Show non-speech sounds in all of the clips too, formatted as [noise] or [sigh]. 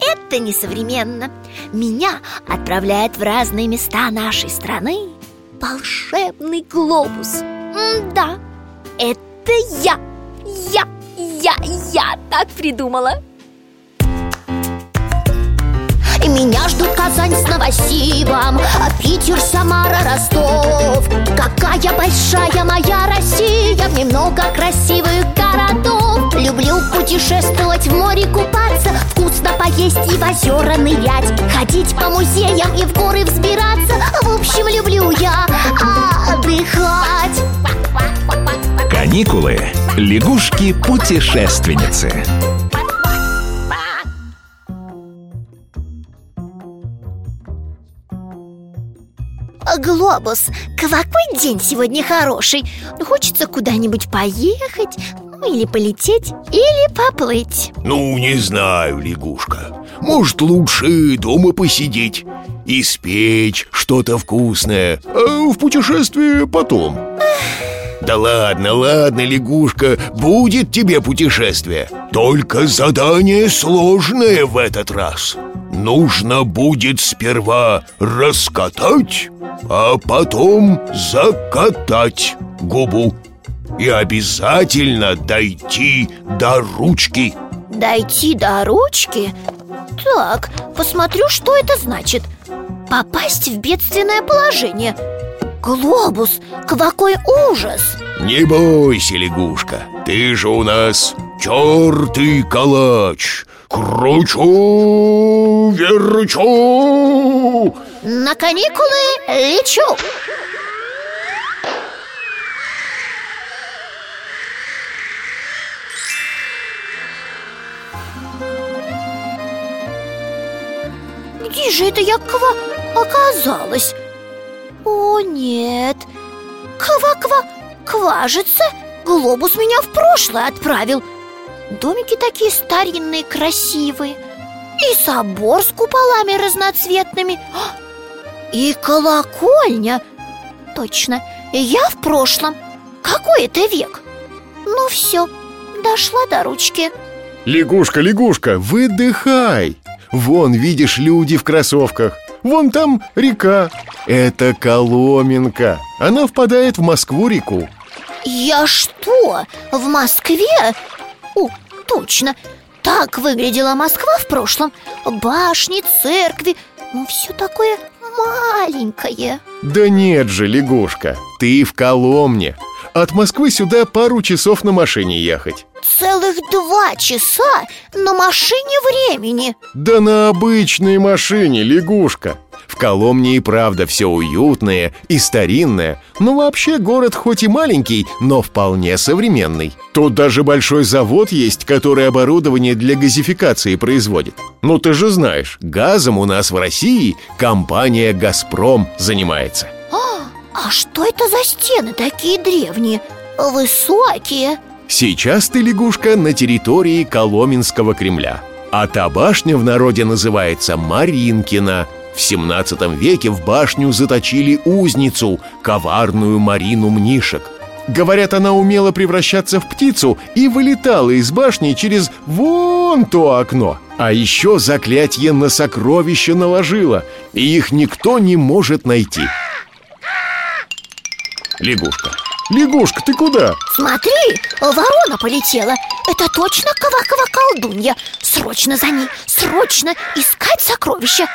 это несовременно. Меня отправляет в разные места нашей страны Волшебный глобус. М-да, это я. Я, я, я так придумала. И меня ждут Казань с Новосибом Питер, Самара, Ростов. Какая большая моя Россия В ней много красивых городов Люблю путешествовать, в море купаться Вкусно поесть и в озера нырять Ходить по музеям и в горы взбираться В общем, люблю я отдыхать Каникулы. Лягушки-путешественницы. Глобус, какой день сегодня хороший Хочется куда-нибудь поехать Или полететь, или поплыть. Ну, не знаю, лягушка. Может, лучше дома посидеть И спечь что-то вкусное А в путешествие потом. Да ладно, ладно, лягушка Будет тебе путешествие. Только задание сложное в этот раз. Нужно будет сперва раскатать А потом закатать губу И обязательно дойти до ручки. Дойти до ручки? Так, посмотрю, что это значит. Попасть в бедственное положение. Глобус, какой ужас! Не бойся, лягушка Ты же у нас чертый калач. Кручу, верчу. На каникулы лечу Где же это я ква оказалась? О, нет. Ква-ква, кважится Глобус меня в прошлое отправил. Домики такие старинные, красивые. И собор с куполами разноцветными. И колокольня. Точно, я в прошлом. Какой это век? Ну все, дошла до ручки. Лягушка, лягушка, выдыхай Вон, видишь, люди в кроссовках. Вон там река. Это Коломенка Она впадает в Москву-реку Я что, в Москве? О, точно. Так выглядела Москва в прошлом. Башни, церкви. Ну, все такое маленькое. Да нет же, лягушка, ты в Коломне. От Москвы сюда пару часов на машине ехать Целых два часа на машине времени. Да на обычной машине, лягушка. В Коломне и правда все уютное и старинное Но вообще город хоть и маленький, но вполне современный. Тут даже большой завод есть, который оборудование для газификации производит. Ну ты же знаешь, газом у нас в России компания «Газпром» занимается. А, а что это за стены такие древние? Высокие Сейчас ты, лягушка, на территории Коломенского Кремля. А та башня в народе называется Маринкина. В 17 веке в башню заточили узницу, коварную Марину Мнишек. Говорят, она умела превращаться в птицу и вылетала из башни через вон то окно. А еще заклятие на сокровища наложила И их никто не может найти Лягушка, лягушка, ты куда? Смотри, ворона полетела. Это точно Кавакова колдунья. Срочно за ней, срочно искать сокровища.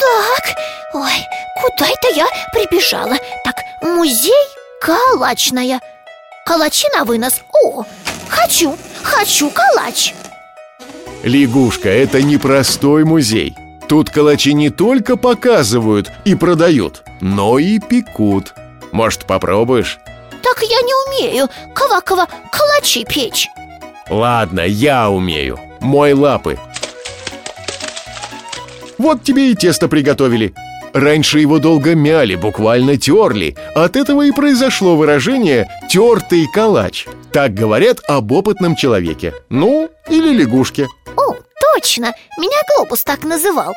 Так, ой, куда это я прибежала? Так, музей калачная. Калачи на вынос, о, хочу, хочу калач. Лягушка, это не простой музей. Тут калачи не только показывают и продают, но и пекут. Может, попробуешь? Так я не умею Кавакова калачи печь. Ладно, я умею. Мой лапы. Вот тебе и тесто приготовили. Раньше его долго мяли, буквально терли. От этого и произошло выражение «тертый калач» Так говорят об опытном человеке. Ну, или лягушке. О, точно, меня Глобус так называл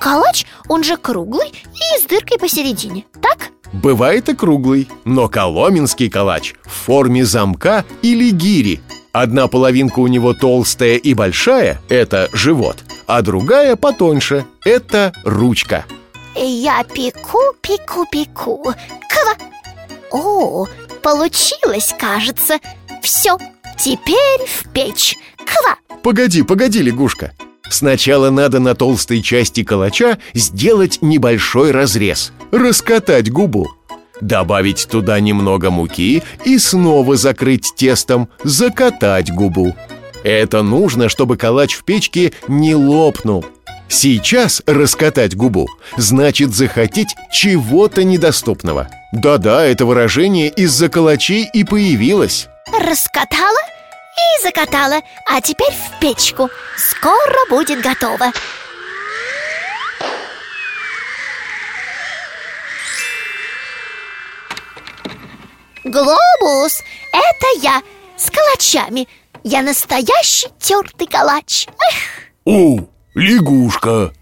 Калач, он же круглый и с дыркой посередине, так? Бывает и круглый, но коломенский калач в форме замка или гири. Одна половинка у него толстая и большая – это живот А другая потоньше – это ручка. Я пеку, пеку, пеку. Ква! О, получилось, кажется. Все, теперь в печь. Ква! Погоди, погоди, лягушка Сначала надо на толстой части калача сделать небольшой разрез Раскатать губу Добавить туда немного муки и снова закрыть тестом, закатать губу. Это нужно, чтобы калач в печке не лопнул. Сейчас раскатать губу значит захотеть чего-то недоступного. Да-да, это выражение из-за калачей и появилось. Раскатала и закатала. А теперь в печку. Скоро будет готово. Глобус, это я С калачами. Я настоящий тертый калач. Эх, О, лягушка!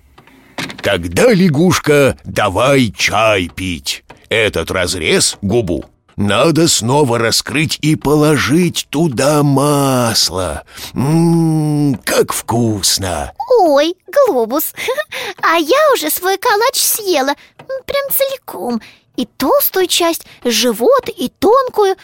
Тогда, лягушка, давай чай пить? Этот разрез, губу, надо снова раскрыть и положить туда масло. Ммм, как вкусно! Ой, Глобус! [laughs] А я уже свой калач съела Прям целиком. И толстую часть, живот и тонкую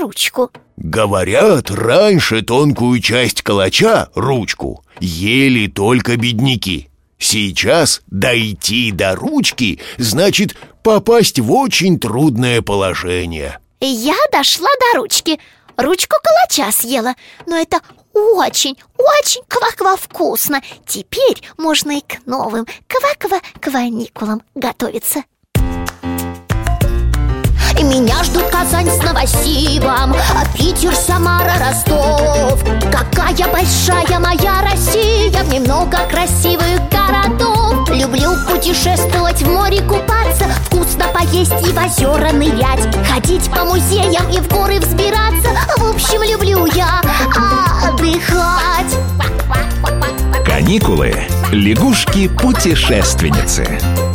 ручку. Говорят, раньше тонкую часть калача, ручку, ели только бедняки Сейчас дойти до ручки значит попасть в очень трудное положение Я дошла до ручки. Ручку калача съела. Но это очень, очень ква-ква вкусно. Теперь можно и к новым ква-ква кваникулам готовиться ждут Казань с Новосибом а Питер, Самара, Ростов. Какая большая моя Россия Мне много красивых городов. Люблю путешествовать, в море купаться Вкусно поесть и в озера нырять. Ходить по музеям и в горы взбираться. В общем, люблю я отдыхать. Каникулы. Лягушки-путешественницы.